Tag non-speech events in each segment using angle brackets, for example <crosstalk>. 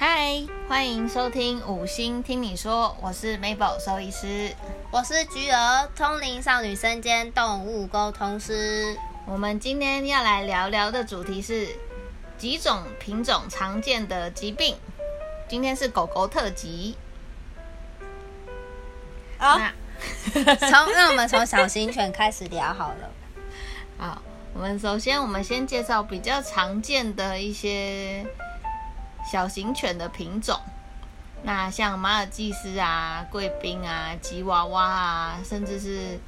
嗨，欢迎收听五星听你说，我是 Mabel 兽医师，我是菊儿，通灵少女身兼动物沟通师。我们今天要来聊聊的主题是几种品种常见的疾病。今天是狗狗特辑。好，<laughs> 从那我们从小型犬开始聊好了。<laughs> 好，我们首先我们先介绍比较常见的一些。小型犬的品种，那像马尔济斯啊、贵宾啊、吉娃娃啊，甚至是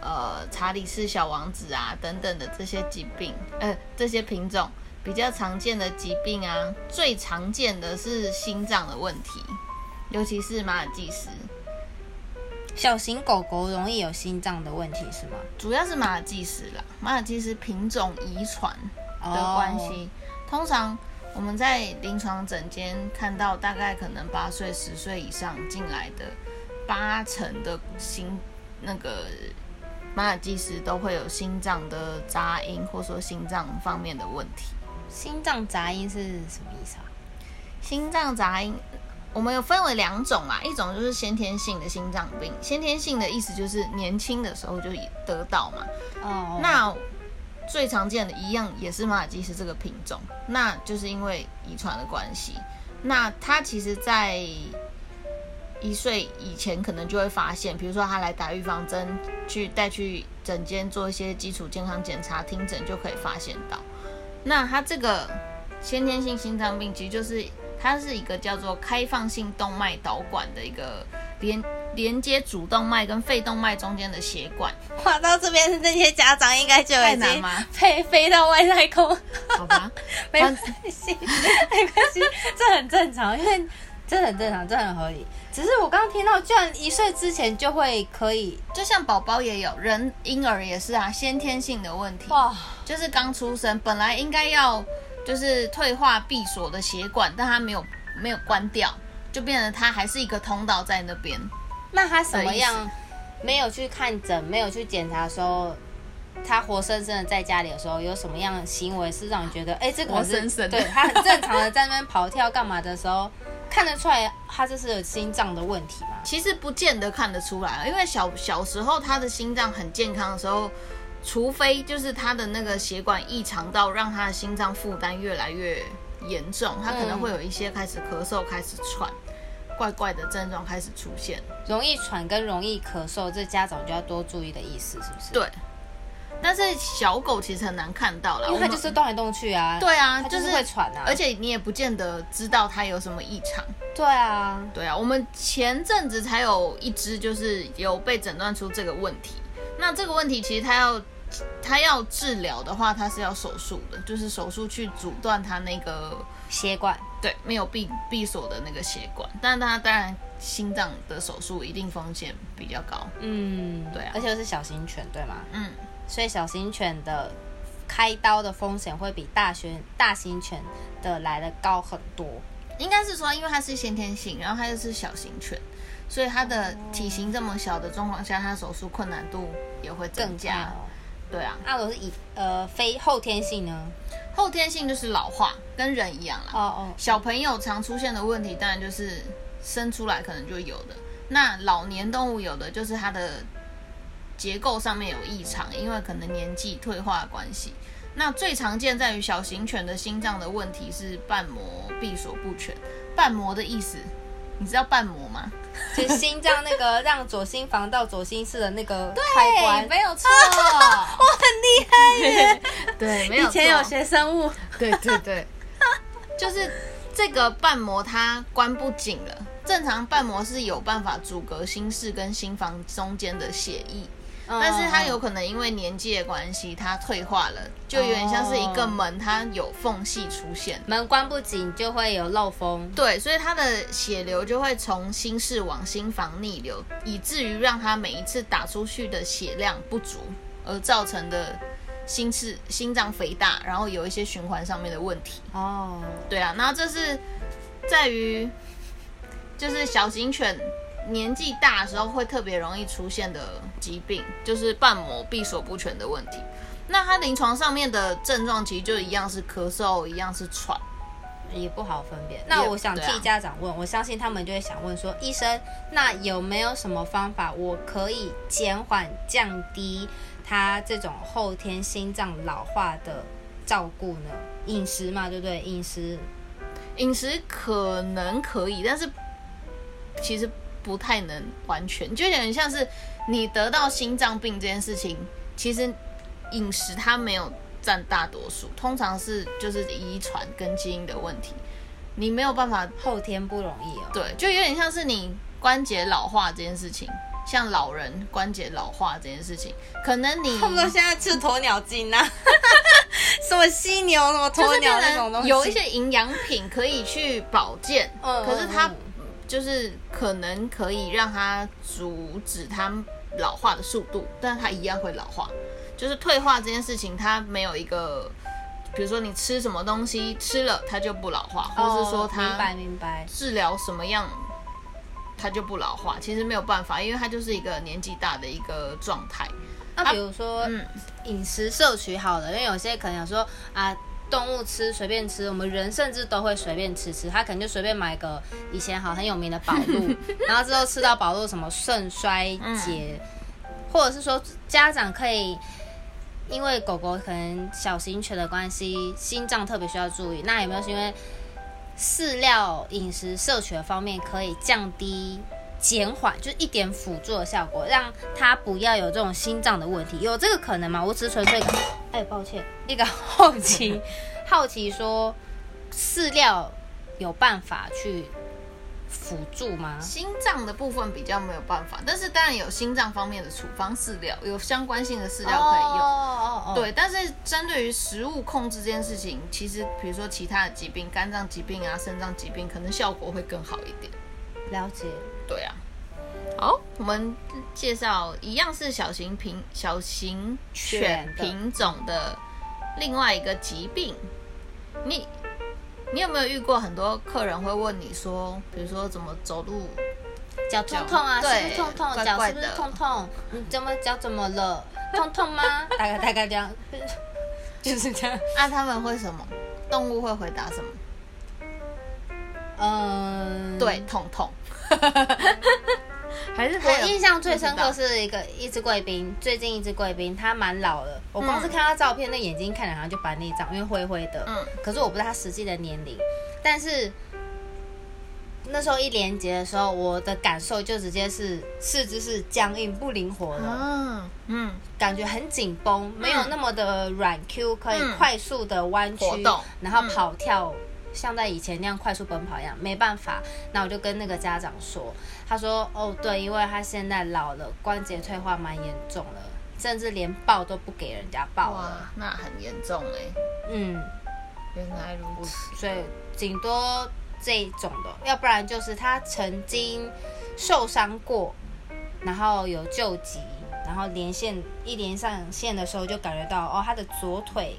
呃查理士小王子啊等等的这些疾病，呃这些品种比较常见的疾病啊，最常见的是心脏的问题，尤其是马尔济斯。小型狗狗容易有心脏的问题是吗？主要是马尔济斯啦，马尔济斯品种遗传的关系，通常。我们在临床诊间看到，大概可能八岁、十岁以上进来的八成的心那个马尔济斯都会有心脏的杂音，或者说心脏方面的问题。心脏杂音是什么意思啊？心脏杂音，我们有分为两种啊，一种就是先天性的心脏病，先天性的意思就是年轻的时候就得到嘛。哦。那最常见的一样也是马尔济斯这个品种，那就是因为遗传的关系。那它其实，在一岁以前可能就会发现，比如说他来打预防针，去带去诊间做一些基础健康检查，听诊就可以发现到。那它这个先天性心脏病，其实就是它是一个叫做开放性动脉导管的一个连。连接主动脉跟肺动脉中间的血管，<laughs> 哇，到这边那些家长应该就已经 <laughs> 飞飞到外太空，好吧？<laughs> 没关系，没关系，这很正常，因为这很正常，这很合理。只是我刚刚听到，居然一岁之前就会可以，就像宝宝也有，人婴儿也是啊，先天性的问题，哇，就是刚出生本来应该要就是退化闭锁的血管，但它没有没有关掉，就变成他还是一个通道在那边。那他什么样没有去看诊，没有去检查的时候，他活生生的在家里的时候，有什么样的行为是让你觉得，哎，这个是对他很正常的在那边跑跳干嘛的时候，看得出来他这是有心脏的问题吗？其实不见得看得出来，因为小小时候他的心脏很健康的时候，除非就是他的那个血管异常到让他的心脏负担越来越严重，他可能会有一些开始咳嗽，开始喘。怪怪的症状开始出现，容易喘跟容易咳嗽，这家长就要多注意的意思，是不是？对。但是小狗其实很难看到了，因为它就是动来动去啊。对啊，就是会喘啊。而且你也不见得知道它有什么异常。对啊，对啊。我们前阵子才有一只，就是有被诊断出这个问题。那这个问题其实它要它要治疗的话，它是要手术的，就是手术去阻断它那个血管。对，没有闭闭锁的那个血管，但它当然心脏的手术一定风险比较高。嗯，对啊，而且是小型犬，对吗？嗯，所以小型犬的开刀的风险会比大型大型犬的来的高很多。应该是说，因为它是先天性，然后它又是小型犬，所以它的体型这么小的状况下，它手术困难度也会增加。对啊，那如果是以呃非后天性呢？后天性就是老化，跟人一样啦。哦哦，小朋友常出现的问题，当然就是生出来可能就有的。那老年动物有的就是它的结构上面有异常，因为可能年纪退化的关系。那最常见在于小型犬的心脏的问题是瓣膜闭锁不全。瓣膜的意思，你知道瓣膜吗？就心脏那个 <laughs> 让左心房到左心室的那个开关，没有错，<laughs> 我很厉害耶。<laughs> 对，没有以前有学生物。对对对，就是这个瓣膜它关不紧了。正常瓣膜是有办法阻隔心室跟心房中间的血液。但是它有可能因为年纪的关系，它退化了，就有点像是一个门，它有缝隙出现，门关不紧就会有漏风。对，所以它的血流就会从心室往心房逆流，以至于让它每一次打出去的血量不足，而造成的心室心脏肥大，然后有一些循环上面的问题。哦，对啊，那这是在于就是小型犬。年纪大的时候会特别容易出现的疾病，就是瓣膜闭锁不全的问题。那他临床上面的症状其实就一样是咳嗽，一样是喘。也不好分辨。那我想替家长问，我相信他们就会想问说，医生，那有没有什么方法我可以减缓、降低他这种后天心脏老化的照顾呢？饮食嘛，对不对？饮食，饮食可能可以，但是其实不太能完全，就有点像是你得到心脏病这件事情，其实饮食它没有。占大多数，通常是就是遗传跟基因的问题，你没有办法后天不容易哦。对，就有点像是你关节老化这件事情，像老人关节老化这件事情，可能你差不多现在吃鸵鸟精啊，<laughs> 什么犀牛什么鸵鸟那种东西，有一些营养品可以去保健，可是它就是可能可以让它阻止它老化的速度，但是它一样会老化。就是退化这件事情，它没有一个，比如说你吃什么东西吃了它就不老化，或是说它明白明白治疗什么样它就不老化，其实没有办法，因为它就是一个年纪大的一个状态。那比如说嗯饮食摄取好了，因为有些可能有说啊，动物吃随便吃，我们人甚至都会随便吃吃，他可能就随便买个以前好很有名的宝路，<laughs> 然后之后吃到宝路什么肾衰竭，或者是说家长可以。因为狗狗可能小型犬的关系，心脏特别需要注意。那有没有是因为饲料饮食摄取的方面可以降低、减缓，就是一点辅助的效果，让它不要有这种心脏的问题？有这个可能吗？我只是纯粹，哎，抱歉，一个好奇，好奇说饲料有办法去。辅助吗？心脏的部分比较没有办法，但是当然有心脏方面的处方饲料，有相关性的饲料可以用。哦哦哦。对，但是针对于食物控制这件事情，其实比如说其他的疾病，肝脏疾病啊、肾脏疾病，可能效果会更好一点。了解。对啊。好，我们介绍一样是小型品小型犬品种的另外一个疾病，你。你有没有遇过很多客人会问你说，比如说怎么走路脚痛痛啊，是不是痛痛？脚是不是痛痛？你怎么脚怎么了？痛痛吗？<laughs> 大概大概这样，<laughs> 就是这样。啊，他们会什么？动物会回答什么？嗯，对，痛痛。<laughs> 还是我印象最深刻是一个一只贵宾，最近一只贵宾，它蛮老了。我光是看他照片，那眼睛看起来好像就白内障，因为灰灰的。嗯。可是我不知道他实际的年龄，但是那时候一连接的时候，我的感受就直接是四肢是僵硬不灵活的。嗯嗯。感觉很紧绷，没有那么的软 Q，可以快速的弯曲，然后跑跳。像在以前那样快速奔跑一样，没办法。那我就跟那个家长说，他说：“哦，对，因为他现在老了，关节退化蛮严重了，甚至连抱都不给人家抱了。”那很严重哎。嗯，原来如此。所以顶多这种的，要不然就是他曾经受伤过，然后有救急，然后连线一连上线的时候就感觉到哦，他的左腿。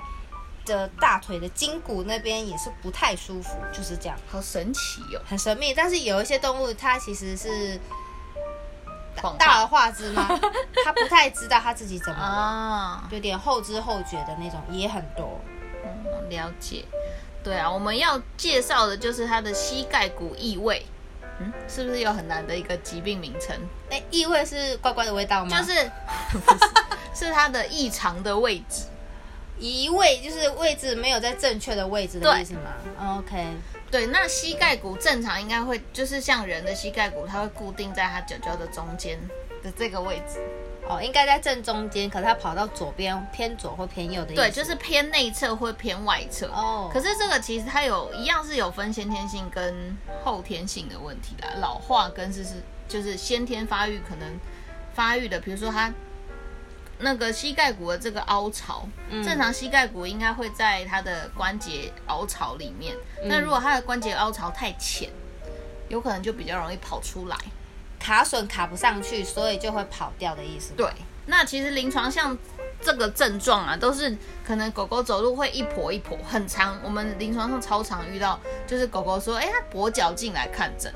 的大腿的筋骨那边也是不太舒服，就是这样，好神奇哟，很神秘。但是有一些动物，它其实是大而化之吗？<laughs> 它不太知道它自己怎么了，有点后知后觉的那种也很多。嗯，了解。对啊，我们要介绍的就是它的膝盖骨异位。嗯，是不是有很难的一个疾病名称？哎，异味是怪怪的味道吗？就是，<laughs> 是它的异常的位置。移位就是位置没有在正确的位置的意思吗？OK，对，那膝盖骨正常应该会就是像人的膝盖骨，它会固定在它脚脚的中间的这个位置。哦，应该在正中间，可是它跑到左边偏左或偏右的意思。对，就是偏内侧或偏外侧。哦，可是这个其实它有一样是有分先天性跟后天性的问题啦。老化跟是是就是先天发育可能发育的，比如说它。那个膝盖骨的这个凹槽，正常膝盖骨应该会在它的关节凹槽里面。那如果它的关节凹槽太浅，有可能就比较容易跑出来，卡损卡不上去，所以就会跑掉的意思。对，那其实临床像这个症状啊，都是可能狗狗走路会一跛一跛，很长。我们临床上超常遇到，就是狗狗说，哎，它跛脚进来看诊，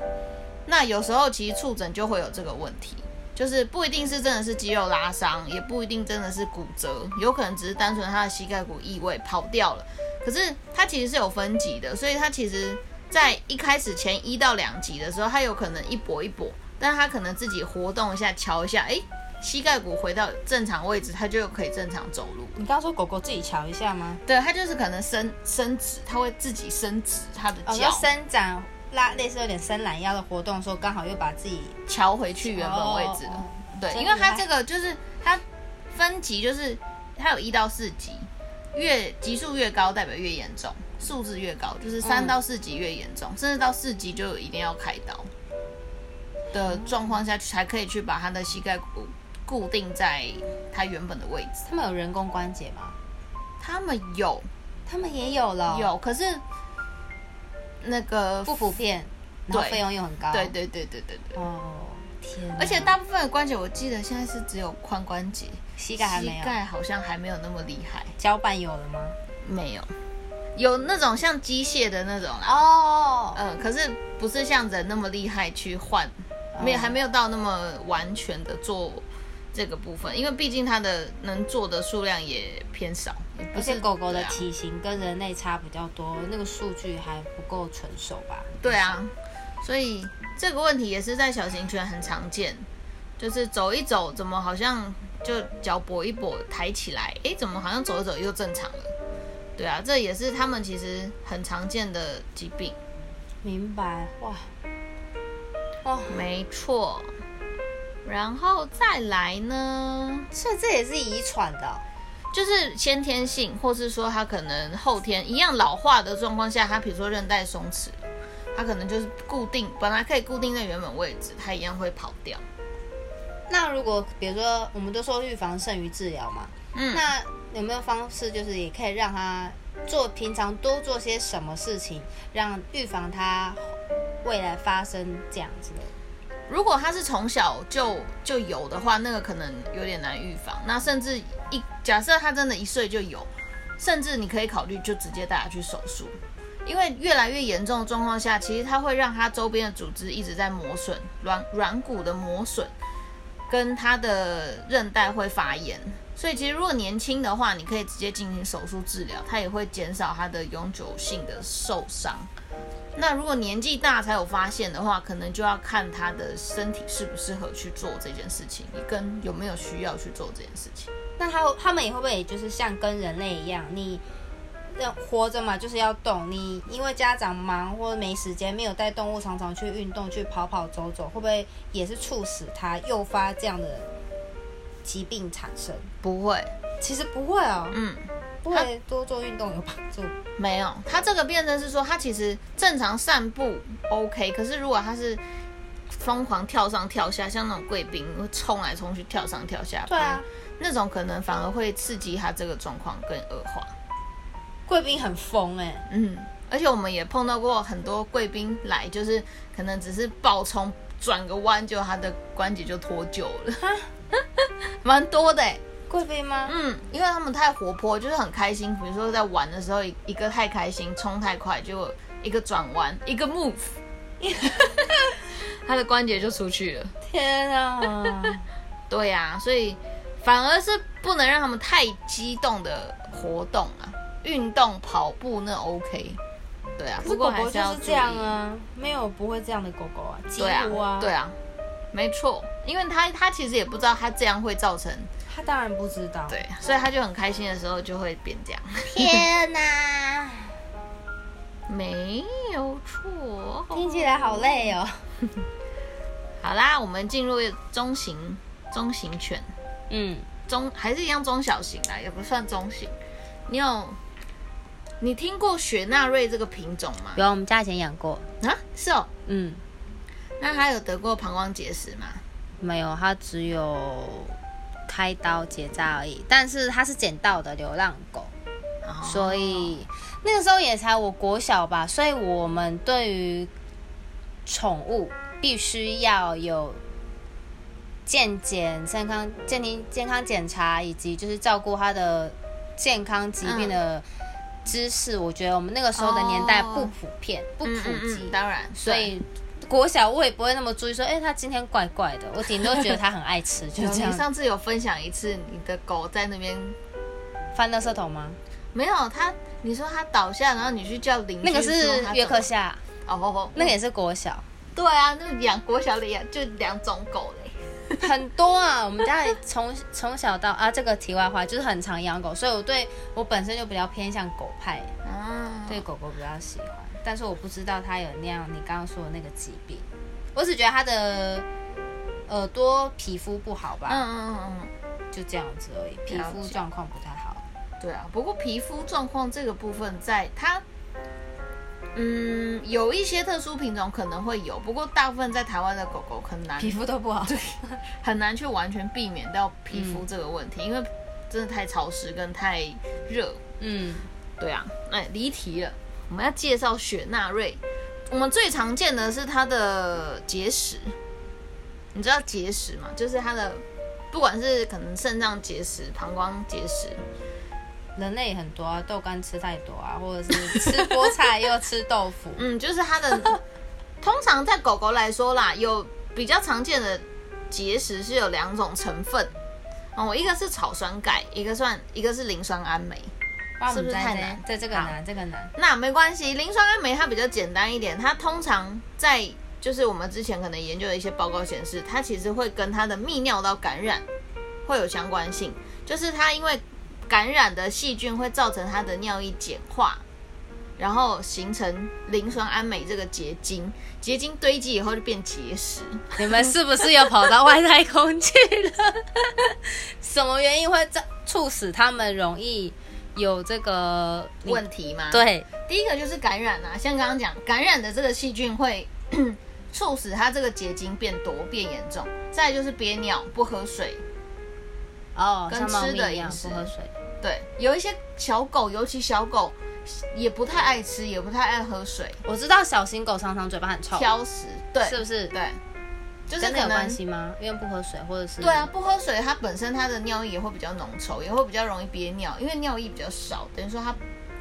那有时候其实触诊就会有这个问题。就是不一定是真的是肌肉拉伤，也不一定真的是骨折，有可能只是单纯他的膝盖骨异位跑掉了。可是它其实是有分级的，所以它其实在一开始前一到两级的时候，它有可能一跛一跛，但是它可能自己活动一下，瞧一下，哎，膝盖骨回到正常位置，它就可以正常走路。你刚刚说狗狗自己瞧一下吗？对，它就是可能伸伸直，它会自己伸直它的脚，伸展拉，类似有点伸懒腰的活动，的时候刚好又把自己瞧回去原本位置了。对，因为它这个就是它分级，就是它有一到四级。越级数越高，代表越严重；数字越高，就是三到四级越严重，甚至到四级就一定要开刀的状况下，才可以去把他的膝盖骨固定在他原本的位置。他们有人工关节吗？他们有，他们也有了。有，可是那个不普遍，然后费用又很高。对对对对对对。哦，天！而且大部分的关节，我记得现在是只有髋关节。膝盖还没有，膝盖好像还没有那么厉害。脚板有了吗？没有，有那种像机械的那种啦。哦，嗯，可是不是像人那么厉害去换，没有，还没有到那么完全的做这个部分，因为毕竟它的能做的数量也偏少。而且狗狗的体型跟人类差比较多，那个数据还不够成熟吧？对啊，所以这个问题也是在小型犬很常见，就是走一走，怎么好像。就脚跛一跛抬起来，哎，怎么好像走一走又正常了？对啊，这也是他们其实很常见的疾病。明白哇，哦，没错。然后再来呢？所以这也是遗传的，就是先天性，或是说他可能后天一样老化的状况下，他比如说韧带松弛，他可能就是固定，本来可以固定在原本位置，他一样会跑掉。那如果比如说，我们都说预防胜于治疗嘛，嗯，那有没有方式，就是也可以让他做平常多做些什么事情，让预防他未来发生这样子的？如果他是从小就就有的话，那个可能有点难预防。那甚至一假设他真的一岁就有，甚至你可以考虑就直接带他去手术，因为越来越严重的状况下，其实它会让他周边的组织一直在磨损，软软骨的磨损。跟他的韧带会发炎，所以其实如果年轻的话，你可以直接进行手术治疗，它也会减少他的永久性的受伤。那如果年纪大才有发现的话，可能就要看他的身体适不适合去做这件事情，你跟有没有需要去做这件事情。那他他们也会不会就是像跟人类一样，你？要活着嘛，就是要动。你因为家长忙或者没时间，没有带动物常常去运动、去跑跑走走，会不会也是促使它诱发这样的疾病产生？不会，其实不会哦。嗯，不会多做运动有帮助？没有，他这个变成是说，他其实正常散步 OK，可是如果他是疯狂跳上跳下，像那种贵宾会冲来冲去、跳上跳下，对啊，那种可能反而会刺激他这个状况更恶化。贵宾很疯哎，嗯，而且我们也碰到过很多贵宾来，就是可能只是暴冲转个弯，就他的关节就脱臼了，<laughs> 蛮多的哎，贵妃吗？嗯，因为他们太活泼，就是很开心。比如说在玩的时候，一个太开心，冲太快，就一个转弯，一个 move，<laughs> 他的关节就出去了。天啊！<laughs> 对呀，所以反而是不能让他们太激动的活动啊。运动跑步那 OK，对啊，不过狗狗就是这样啊，没有不会这样的狗狗啊，几乎啊，对啊，没错，因为他他其实也不知道他这样会造成，他当然不知道，对，所以他就很开心的时候就会变这样。天哪，<laughs> 没有错，听起来好累哦。<laughs> 好啦，我们进入中型中型犬，嗯，中还是一样中小型啊，也不算中型，你有。你听过雪纳瑞这个品种吗？有，我们家以前养过。啊，是哦，嗯，那他有得过膀胱结石吗？没有，他只有开刀结扎而已。但是他是捡到的流浪狗，所以那个时候也才我国小吧，所以我们对于宠物必须要有健检、健康、健体健康检查，以及就是照顾它的健康疾病的。知识，我觉得我们那个时候的年代不普遍，不普及，当然，所以国小我也不会那么注意说，哎，他今天怪怪的，我顶多觉得他很爱吃，就这样。你上次有分享一次，你的狗在那边翻垃圾桶吗？没有，它你说它倒下，然后你去叫邻居，那个是约克夏，哦不不，那个也是国小。对啊，那养国小的养，就两种狗嘞，很多啊。我们家里从 <laughs> 从小到啊，这个题外话就是很常养狗，所以我对我本身就比较偏向狗派，啊，对狗狗比较喜欢。但是我不知道它有那样你刚刚说的那个疾病，我只觉得它的耳朵皮肤不好吧，嗯嗯嗯嗯，就这样子而已，皮肤状况不太好。对啊，不过皮肤状况这个部分在它。嗯，有一些特殊品种可能会有，不过大部分在台湾的狗狗很难，皮肤都不好，对，<laughs> 很难去完全避免掉皮肤这个问题，因为真的太潮湿跟太热。嗯，对啊，哎，离题了，我们要介绍雪纳瑞，我们最常见的是它的结石，你知道结石吗？就是它的，不管是可能肾脏结石、膀胱结石。人类很多啊，豆干吃太多啊，或者是吃菠菜又吃豆腐。<laughs> 嗯，就是它的。<laughs> 通常在狗狗来说啦，有比较常见的结石是有两种成分哦，一个是草酸钙，一个算一个是磷酸氨镁，是不是太难？在这个难，这个难。那没关系，磷酸氨酶它比较简单一点，它通常在就是我们之前可能研究的一些报告显示，它其实会跟它的泌尿道感染会有相关性，就是它因为。感染的细菌会造成它的尿液碱化，然后形成磷酸氨镁这个结晶，结晶堆积以后就变结石。你们是不是又跑到外太空去了？<laughs> 什么原因会造促使他们容易有这个问题吗？对，第一个就是感染啊，像刚刚讲，感染的这个细菌会 <coughs> 促使它这个结晶变多、变严重。再就是憋尿、不喝水，哦，跟吃的饮食不喝水。对，有一些小狗，尤其小狗，也不太爱吃，也不太爱喝水。我知道小型狗常常嘴巴很臭，挑食，对，是不是？对，就是有关系吗？因为不喝水，或者是？对啊，不喝水，它本身它的尿液也会比较浓稠，也会比较容易憋尿，因为尿液比较少，等于说它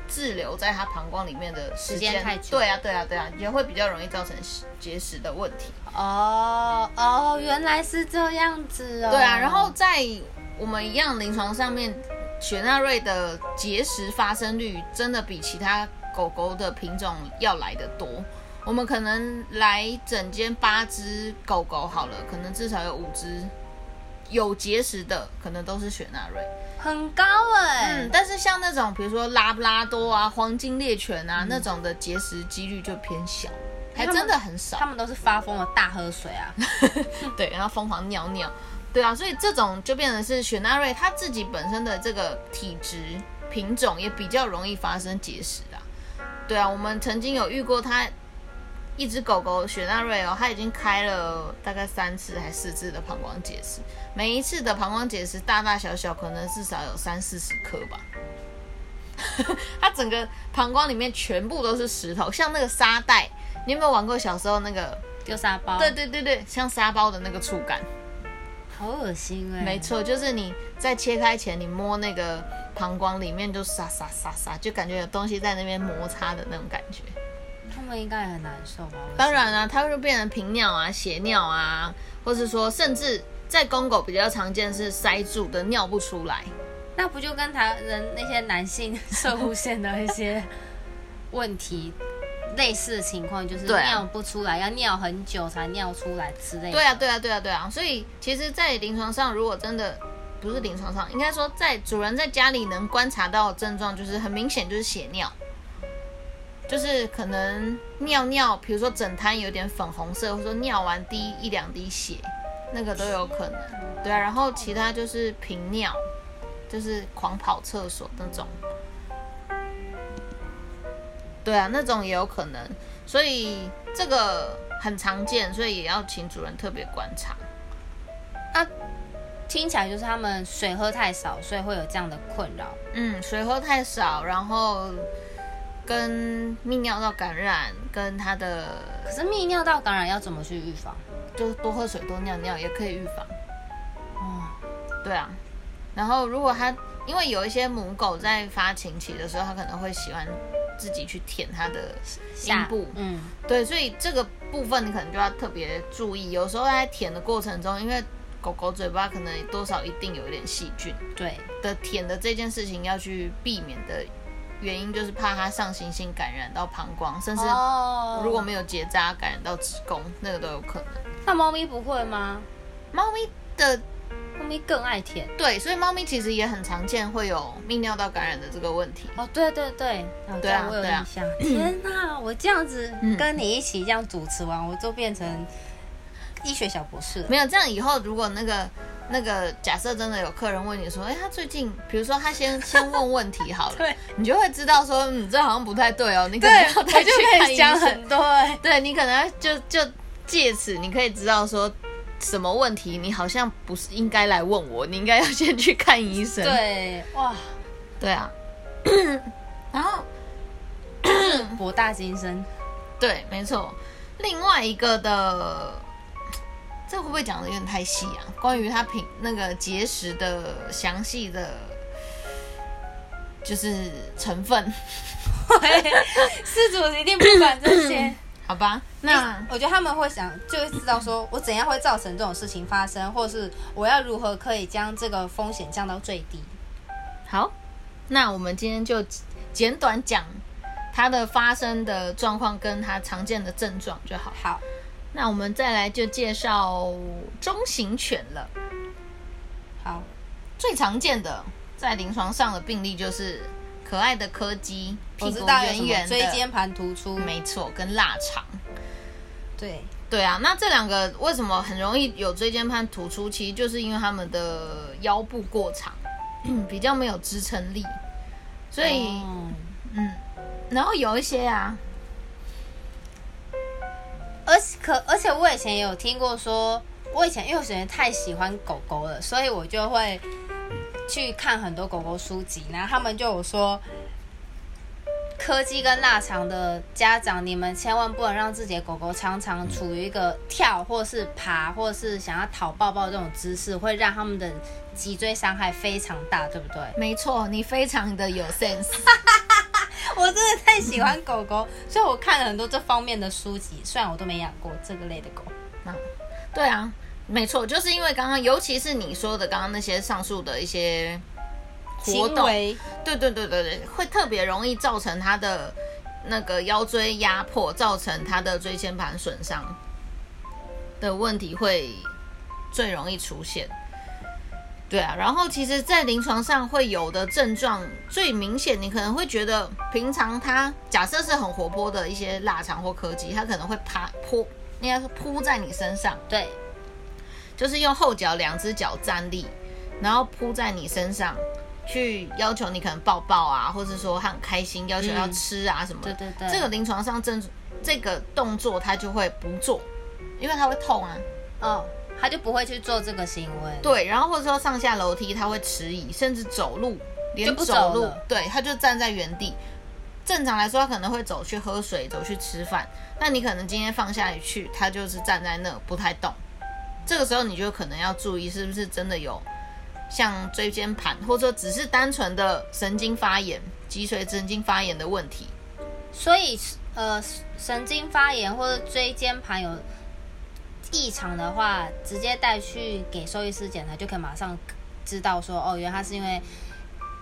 滞留在它膀胱里面的时间太久。对啊，对啊，对啊，也会比较容易造成结石的问题。哦哦，原来是这样子哦。对啊，然后在我们一样临床上面。雪纳瑞的结石发生率真的比其他狗狗的品种要来的多。我们可能来整间八只狗狗好了，可能至少有五只有结石的，可能都是雪纳瑞，很高哎。嗯，但是像那种比如说拉布拉多啊、黄金猎犬啊那种的结石几率就偏小，还真的很少。他们都是发疯的大喝水啊，<laughs> 对，然后疯狂尿尿。对啊，所以这种就变成是雪纳瑞它自己本身的这个体质品种也比较容易发生结石啊。对啊，我们曾经有遇过它一只狗狗雪纳瑞哦，它已经开了大概三次还四次的膀胱结石，每一次的膀胱结石大大小小可能至少有三四十颗吧。<laughs> 它整个膀胱里面全部都是石头，像那个沙袋，你有没有玩过小时候那个丢沙包？对对对对，像沙包的那个触感。好恶心哎！没错，就是你在切开前，你摸那个膀胱里面就沙沙沙沙，就感觉有东西在那边摩擦的那种感觉。他们应该也很难受吧？当然啊，它会变成频尿啊、血尿啊，或是说甚至在公狗比较常见是塞住的尿不出来。那不就跟他人那些男性射护腺的一些问题？类似的情况就是尿不出来，要尿很久才尿出来之类的。对啊，对啊，对啊，对啊。所以其实，在临床上，如果真的不是临床上，应该说在主人在家里能观察到的症状，就是很明显就是血尿，就是可能尿尿，比如说整滩有点粉红色，或者说尿完滴一两滴血，那个都有可能。对啊，然后其他就是频尿，就是狂跑厕所那种。对啊，那种也有可能，所以这个很常见，所以也要请主人特别观察。啊，听起来就是他们水喝太少，所以会有这样的困扰。嗯，水喝太少，然后跟泌尿道感染，跟它的可是泌尿道感染要怎么去预防？就多喝水，多尿尿也可以预防。哦，对啊，然后如果它因为有一些母狗在发情期的时候，它可能会喜欢。自己去舔它的阴部，嗯，对，所以这个部分你可能就要特别注意。有时候在舔的过程中，因为狗狗嘴巴可能多少一定有一点细菌，对的舔的这件事情要去避免的原因就是怕它上行性感染到膀胱，甚至如果没有结扎感染到子宫，那个都有可能。那猫咪不会吗？猫咪的猫咪更爱舔，对，所以猫咪其实也很常见会有泌尿道感染的这个问题。哦，对对对，对啊，我有印象。<coughs> 天哪，我这样子跟你一起这样主持完，我就变成医学小博士了。没有这样，以后如果那个。那个假设真的有客人问你说，哎，他最近，比如说他先先问问题好了，<laughs> 对，你就会知道说，嗯，这好像不太对哦，你可能要再去看医生。对，对你可能就就借此你可以知道说，什么问题你好像不是应该来问我，你应该要先去看医生。对，哇，对啊，<coughs> 然后 <coughs> 博大精深，对，没错，另外一个的。这会不会讲的有点太细啊？关于他品那个结石的详细的，就是成分，<laughs> 事主一定不管这些，好吧？那我觉得他们会想，就会知道说我怎样会造成这种事情发生，或是我要如何可以将这个风险降到最低。好，那我们今天就简短讲它的发生的状况跟它常见的症状就好。好。那我们再来就介绍中型犬了。好，最常见的在临床上的病例就是可爱的柯基，屁股圆圆的，椎间盘突出，没错，跟腊肠。对对啊，那这两个为什么很容易有椎间盘突出？其实就是因为他们的腰部过长，<clears throat> 比较没有支撑力，所以嗯，然后有一些啊。而可而且我以前也有听过说，我以前因为我以前太喜欢狗狗了，所以我就会去看很多狗狗书籍。然后他们就有说，柯基跟腊肠的家长，你们千万不能让自己的狗狗常常处于一个跳或是爬或是想要讨抱抱这种姿势，会让他们的脊椎伤害非常大，对不对？没错，你非常的有 sense。<laughs> <laughs> 我真的太喜欢狗狗，所以我看了很多这方面的书籍。虽然我都没养过这个类的狗，嗯，对啊，没错，就是因为刚刚，尤其是你说的刚刚那些上述的一些活动，对对对对对，会特别容易造成它的那个腰椎压迫，造成它的椎间盘损伤的问题会最容易出现。对啊，然后其实，在临床上会有的症状最明显，你可能会觉得，平常它假设是很活泼的一些腊肠或柯基，它可能会趴扑，应该是扑在你身上，对，就是用后脚两只脚站立，然后扑在你身上，去要求你可能抱抱啊，或者说它很开心，要求要吃啊什么，对对对，这个临床上症这个动作它就会不做，因为它会痛啊，哦。他就不会去做这个行为，对，然后或者说上下楼梯他会迟疑，甚至走路连走路，对，他就站在原地。正常来说，他可能会走去喝水，走去吃饭。那你可能今天放下去，他就是站在那不太动。这个时候你就可能要注意，是不是真的有像椎间盘，或者说只是单纯的神经发炎、脊髓神经发炎的问题。所以，呃，神经发炎或者椎间盘有。异常的话，直接带去给兽医师检查，就可以马上知道说，哦，原来他是因为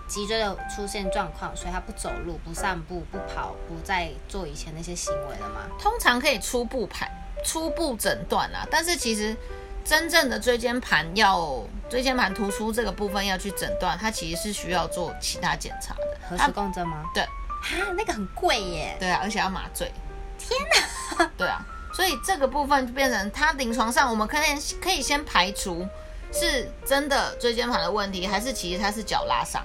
脊椎的出现状况，所以他不走路、不散步、不跑，不再做以前那些行为了吗？通常可以初步排、初步诊断啊，但是其实真正的椎间盘要椎间盘突出这个部分要去诊断，它其实是需要做其他检查的。核磁共振吗？对，啊，那个很贵耶。对啊，而且要麻醉。天哪！对啊。所以这个部分就变成，他临床上我们可以可以先排除是真的椎间盘的问题，还是其实他是脚拉伤。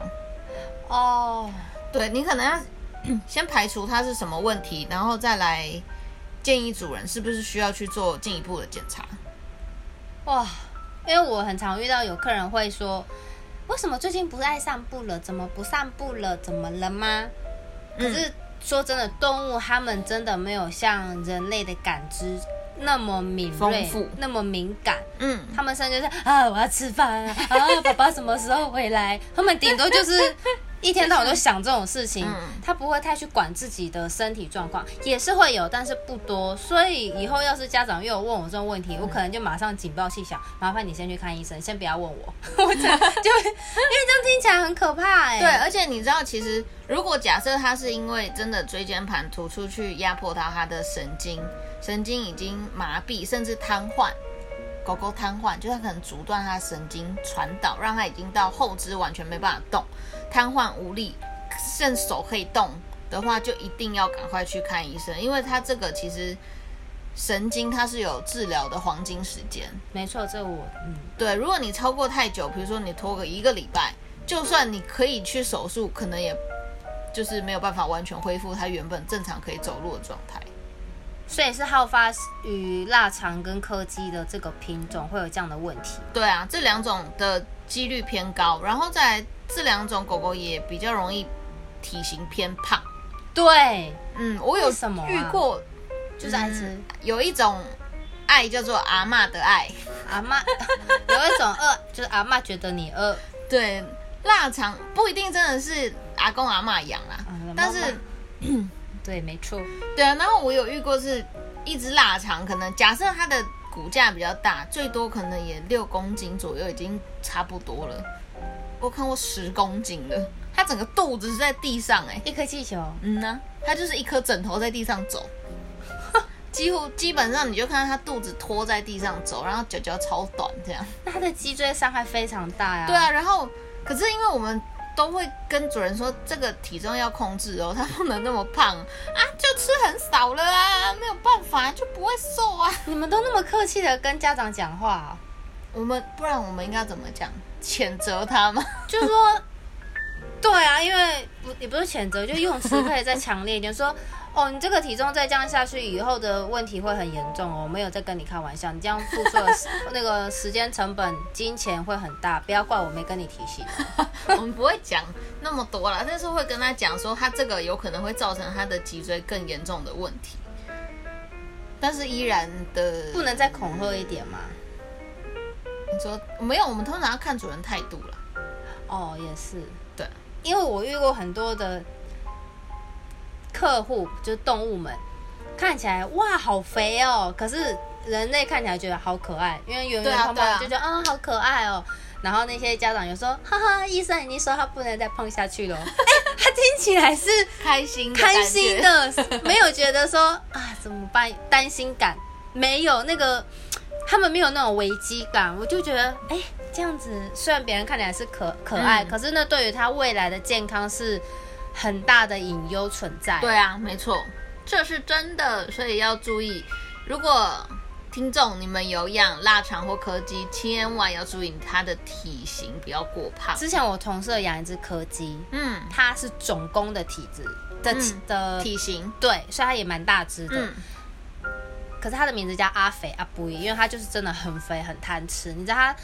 哦，对你可能要 <clears throat> 先排除他是什么问题，然后再来建议主人是不是需要去做进一步的检查。哇，因为我很常遇到有客人会说，为什么最近不爱散步了？怎么不散步了？怎么了吗？可是。说真的，动物它们真的没有像人类的感知那么敏锐、那么敏感。嗯，它们甚至是啊，我要吃饭啊，啊，爸爸什么时候回来？它们顶多就是一天到晚都想这种事情，他不会太去管自己的身体状况，也是会有，但是不多。所以以后要是家长又有问我这种问题，我可能就马上警报器响，麻烦你先去看医生，先不要问我。<laughs> 我 <laughs> 就就因为这样听起来很可怕哎。对，而且你知道，其实如果假设他是因为真的椎间盘突出去压迫到他的神经，神经已经麻痹甚至瘫痪，狗狗瘫痪，就他可能阻断他神经传导，让他已经到后肢完全没办法动。瘫痪无力，剩手可以动的话，就一定要赶快去看医生，因为他这个其实神经它是有治疗的黄金时间。没错，这我嗯，对，如果你超过太久，比如说你拖个一个礼拜，就算你可以去手术，可能也就是没有办法完全恢复它原本正常可以走路的状态。所以是好发于腊肠跟柯基的这个品种会有这样的问题。对啊，这两种的几率偏高，然后再。这两种狗狗也比较容易体型偏胖，对，嗯，我有什么遇过，就是爱吃，有一种爱叫做阿妈的爱，阿妈 <laughs> 有一种饿，就是阿妈觉得你饿，对，腊肠不一定真的是阿公阿妈养啦，但是，<clears throat> 对，没错，对啊，然后我有遇过是一只腊肠，可能假设它的骨架比较大，最多可能也六公斤左右，已经差不多了。我看过十公斤的，它整个肚子是在地上，哎，一颗气球，嗯呢，它就是一颗枕头在地上走，几乎基本上你就看到它肚子拖在地上走，然后脚脚超短这样。那它的脊椎伤害非常大呀。对啊，然后可是因为我们都会跟主人说，这个体重要控制哦，它不能那么胖啊，就吃很少了啊，没有办法就不会瘦啊。你们都那么客气的跟家长讲话，我们不然我们应该怎么讲？谴责他吗？<laughs> 就是说，对啊，因为不也不是谴责，就用词可以再强烈一点，<laughs> 说哦，你这个体重再这样下去，以后的问题会很严重哦。我没有在跟你开玩笑，你这样付出的那个时间成本、金钱会很大，不要怪我没跟你提醒。<laughs> 我们不会讲那么多了，但是会跟他讲说，他这个有可能会造成他的脊椎更严重的问题，但是依然的不能再恐吓一点吗？你说没有，我们通常要看主人态度了。哦，也是，对，因为我遇过很多的客户，就是动物们，看起来哇好肥哦，可是人类看起来觉得好可爱，因为圆圆胖胖就觉得啊好可爱哦。然后那些家长有说，哈哈，医生已经说他不能再碰下去了。哎，<laughs> 他听起来是开心开心的，没有觉得说啊怎么办担心感，没有那个。他们没有那种危机感，我就觉得，哎，这样子虽然别人看起来是可可爱，可是那对于他未来的健康是很大的隐忧存在。对啊，没错，这是真的，所以要注意。如果听众你们有养腊肠或柯基，千万要注意它的体型不要过胖。之前我同事养一只柯基，嗯，它是总公的体质的的体型，对，所以它也蛮大只的。可是他的名字叫阿肥阿布伊，因为他就是真的很肥很贪吃。你知道他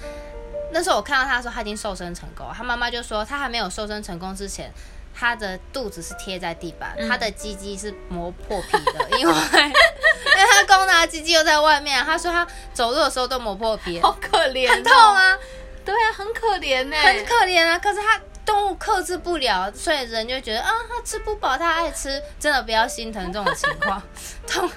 那时候我看到他的时候，他已经瘦身成功。他妈妈就说，他还没有瘦身成功之前，他的肚子是贴在地板，他的鸡鸡是磨破皮的，<laughs> 因为因为他公的鸡鸡又在外面。他说他走路的时候都磨破皮，好可怜，很痛啊。对啊，很可怜呢，很可怜啊。可是他动物克制不了，所以人就觉得啊，他吃不饱，他爱吃，真的不要心疼这种情况，痛。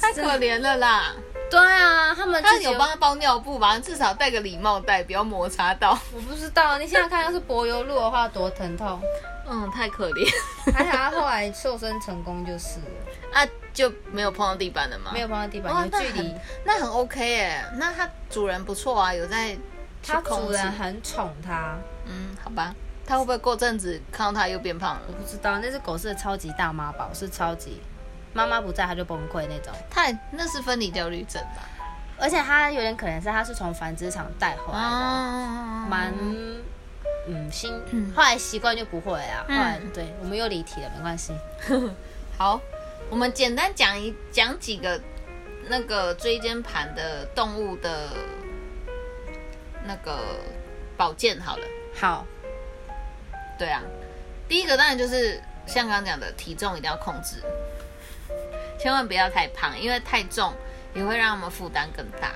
太可怜了啦！对啊，他们他有帮他包尿布吧？至少戴个礼帽戴，不要摩擦到。我不知道，你现在看要是柏油路的话，多疼痛。嗯，太可怜。还好他后来瘦身成功就是了。啊，就没有碰到地板了吗？没有碰到地板，有距离，那很 OK 哎。那他主人不错啊，有在。他主人很宠他。嗯，好吧。他会不会过阵子看到他又变胖了？我不知道，那只狗是超级大妈宝，是超级。妈妈不在，他就崩溃那种。太那是分离焦虑症吧？而且他有点可能是他是从繁殖场带回来的，蛮嗯新，后来习惯就不会啊。后来对我们又离题了，没关系。<laughs> 好，我们简单讲一讲几个那个椎间盘的动物的那个保健好了。好，对啊，第一个当然就是像刚刚讲的体重一定要控制。千万不要太胖，因为太重也会让他们负担更大。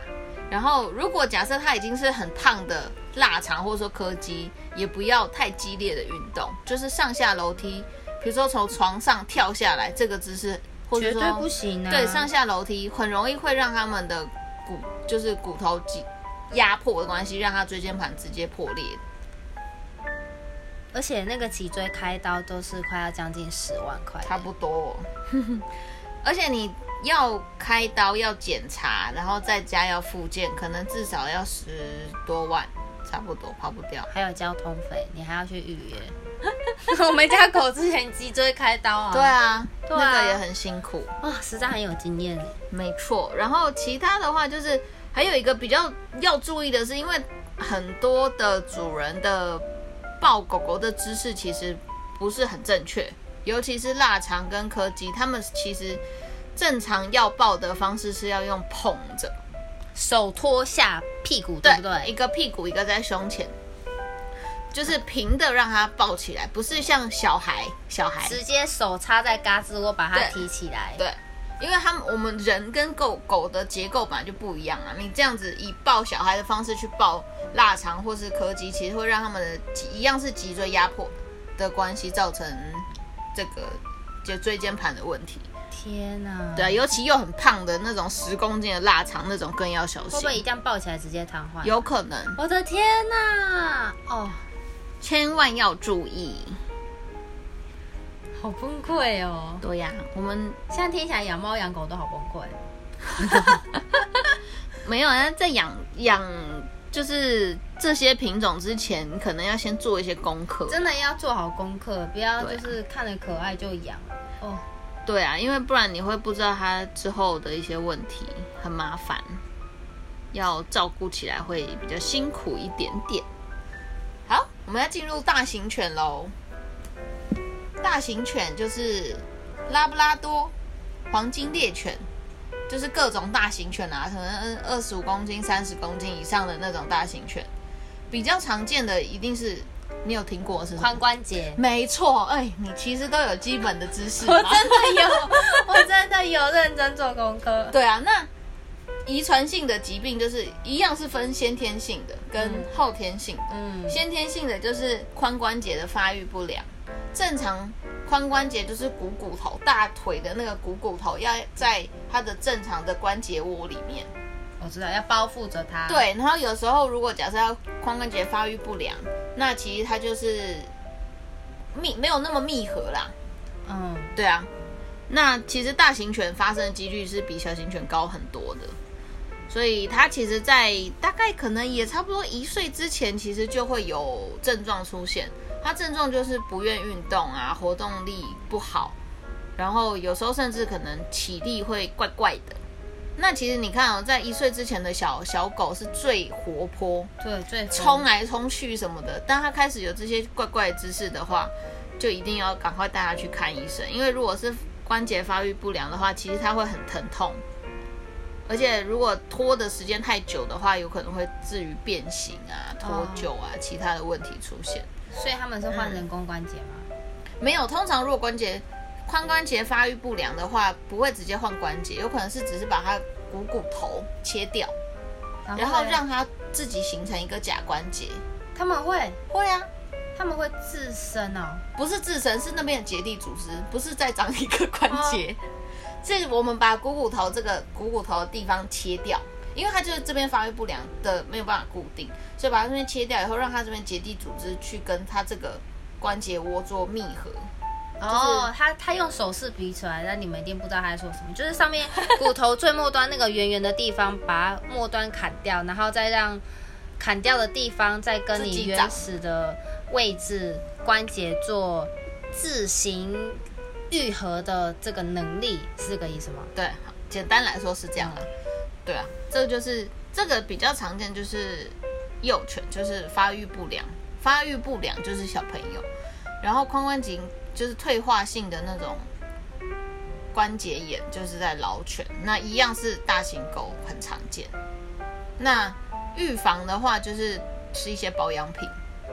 然后，如果假设他已经是很胖的腊肠或者说柯基也不要太激烈的运动，就是上下楼梯，比如说从床上跳下来这个姿势，或者说不行啊。对，上下楼梯很容易会让他们的骨就是骨头挤压迫的关系，让他椎间盘直接破裂。而且那个脊椎开刀都是快要将近十万块，差不多。<laughs> 而且你要开刀要检查，然后在家要复健，可能至少要十多万，差不多跑不掉。还有交通费，你还要去预约。<laughs> 我们家狗之前脊椎开刀啊，对啊，那个也很辛苦啊，实在很有经验。没错。然后其他的话，就是还有一个比较要注意的是，因为很多的主人的。抱狗狗的姿势其实不是很正确，尤其是腊肠跟柯基，他们其实正常要抱的方式是要用捧着，手托下屁股，对不对？一个屁股一个在胸前，就是平的让它抱起来，不是像小孩小孩直接手插在嘎吱窝把它提起来，对。因为他们我们人跟狗狗的结构本来就不一样啊，你这样子以抱小孩的方式去抱腊肠或是柯基，其实会让他们的一样是脊椎压迫的关系，造成这个就椎间盘的问题。天哪！对啊，尤其又很胖的那种十公斤的腊肠那种更要小心。会不会一旦抱起来直接瘫痪？有可能。我的天哪！哦，千万要注意。好崩溃哦！对呀，我们现在听起来养猫养狗都好崩溃。<laughs> 没有啊，在养养就是这些品种之前，可能要先做一些功课。真的要做好功课，不要就是看了可爱就养哦。对啊，因为不然你会不知道它之后的一些问题，很麻烦，要照顾起来会比较辛苦一点点。好，我们要进入大型犬喽。大型犬就是拉布拉多、黄金猎犬，就是各种大型犬啊，可能二十五公斤、三十公斤以上的那种大型犬。比较常见的一定是你有听过是髋关节？没错，哎，你其实都有基本的知识。我真的有，<laughs> 我真的有认真做功课。对啊，那遗传性的疾病就是一样是分先天性的跟后天性的。嗯，先天性的就是髋关节的发育不良。正常髋关节就是股骨头，大腿的那个股骨头要在它的正常的关节窝里面。我知道要包覆着它。对，然后有时候如果假设要髋关节发育不良，那其实它就是密没有那么密合啦。嗯，对啊。那其实大型犬发生的几率是比小型犬高很多的，所以它其实，在大概可能也差不多一岁之前，其实就会有症状出现。它症状就是不愿运动啊，活动力不好，然后有时候甚至可能体力会怪怪的。那其实你看哦，在一岁之前的小小狗是最活泼，对，最冲来冲去什么的。当它开始有这些怪怪姿势的话，就一定要赶快带它去看医生，因为如果是关节发育不良的话，其实它会很疼痛，而且如果拖的时间太久的话，有可能会至于变形啊、脱臼啊，其他的问题出现。所以他们是换人工关节吗？没有，通常如果关节髋关节发育不良的话，不会直接换关节，有可能是只是把它股骨头切掉，然后让它自己形成一个假关节。他们会会啊，他们会自生哦，不是自生，是那边的结缔组织，不是再长一个关节。是我们把股骨头这个股骨头的地方切掉。因为它就是这边发育不良的，没有办法固定，所以把它这边切掉以后，让它这边结缔组织去跟它这个关节窝做密合。哦，他他用手势比出来，但你们一定不知道他在说什么。就是上面骨头最末端那个圆圆的地方，把末端砍掉，然后再让砍掉的地方再跟你原始的位置关节做自行愈合的这个能力，是这个意思吗？对，简单来说是这样了。对啊，这就是这个比较常见，就是幼犬，就是发育不良，发育不良就是小朋友，然后髋关节就是退化性的那种关节炎，就是在老犬，那一样是大型狗很常见。那预防的话，就是吃一些保养品。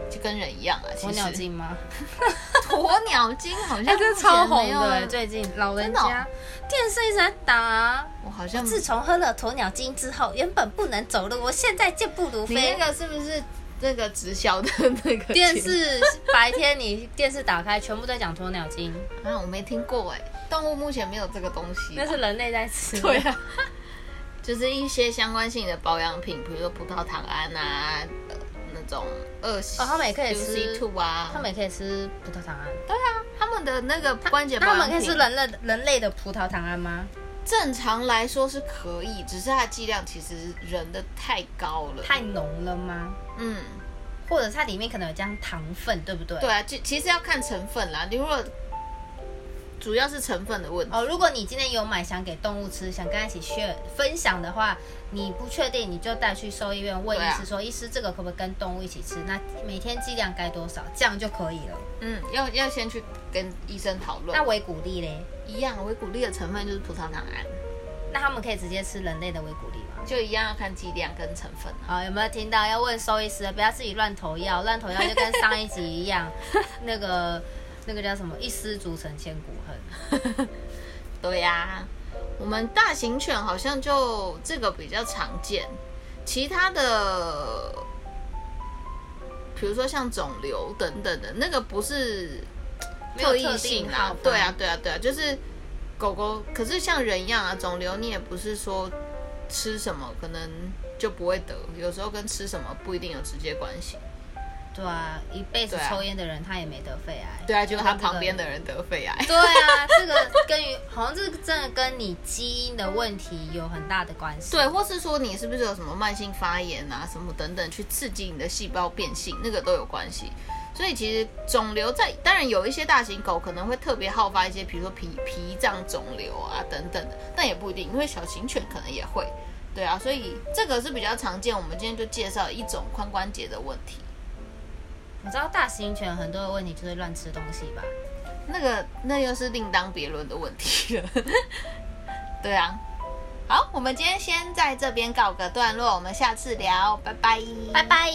就跟人一样啊，鸵鸟精吗？<laughs> 鸵鸟精好像是超红的，最近老人家电视一直在打。我好像自从喝了鸵鸟精之后，原本不能走路，我现在健步如飞。你那个是不是那个直销的那个电视，白天你电视打开，全部在讲鸵鸟精。啊，我没听过哎，动物目前没有这个东西。那是人类在吃。对啊，<laughs> 就是一些相关性的保养品，比如说葡萄糖胺啊，那种二哦，他们也可以吃兔啊，他们也可以吃葡萄糖胺。对啊，他们的那个关节，他们可以吃人类人类的葡萄糖胺吗？正常来说是可以，只是它的剂量其实人的太高了，太浓了吗？嗯，或者它里面可能有加糖分，对不对？对啊，就其实要看成分啦。你如果主要是成分的问题哦，如果你今天有买想给动物吃，想跟他一起学分享的话，你不确定你就带去兽医院问医师说，医师这个可不可以跟动物一起吃？那每天剂量该多少？这样就可以了。嗯，要要先去跟医生讨论。那维骨力嘞？一样，维骨力的成分就是葡萄糖胺。那他们可以直接吃人类的维骨力吗？就一样要看剂量跟成分。好，有没有听到？要问兽医师，不要自己乱投药，乱投药就跟上一集一样，<laughs> 那个。那个叫什么？一失足成千古恨。<laughs> 对呀，我们大型犬好像就这个比较常见，其他的，比如说像肿瘤等等的，那个不是特异性啊。对啊，对啊，对啊，就是狗狗。可是像人一样啊，肿瘤你也不是说吃什么可能就不会得，有时候跟吃什么不一定有直接关系。对啊，一辈子抽烟的人他也没得肺癌。对啊，就是他旁边的人得肺癌。对啊，这个跟于 <laughs> 好像这个真的跟你基因的问题有很大的关系。对，或是说你是不是有什么慢性发炎啊，什么等等，去刺激你的细胞变性，那个都有关系。所以其实肿瘤在，当然有一些大型狗可能会特别好发一些，比如说脾脾脏肿瘤啊等等的，但也不一定，因为小型犬可能也会。对啊，所以这个是比较常见。我们今天就介绍一种髋关节的问题。你知道大型犬很多的问题就是乱吃东西吧？那个那又是另当别论的问题了。<laughs> 对啊，好，我们今天先在这边告个段落，我们下次聊，拜拜，拜拜。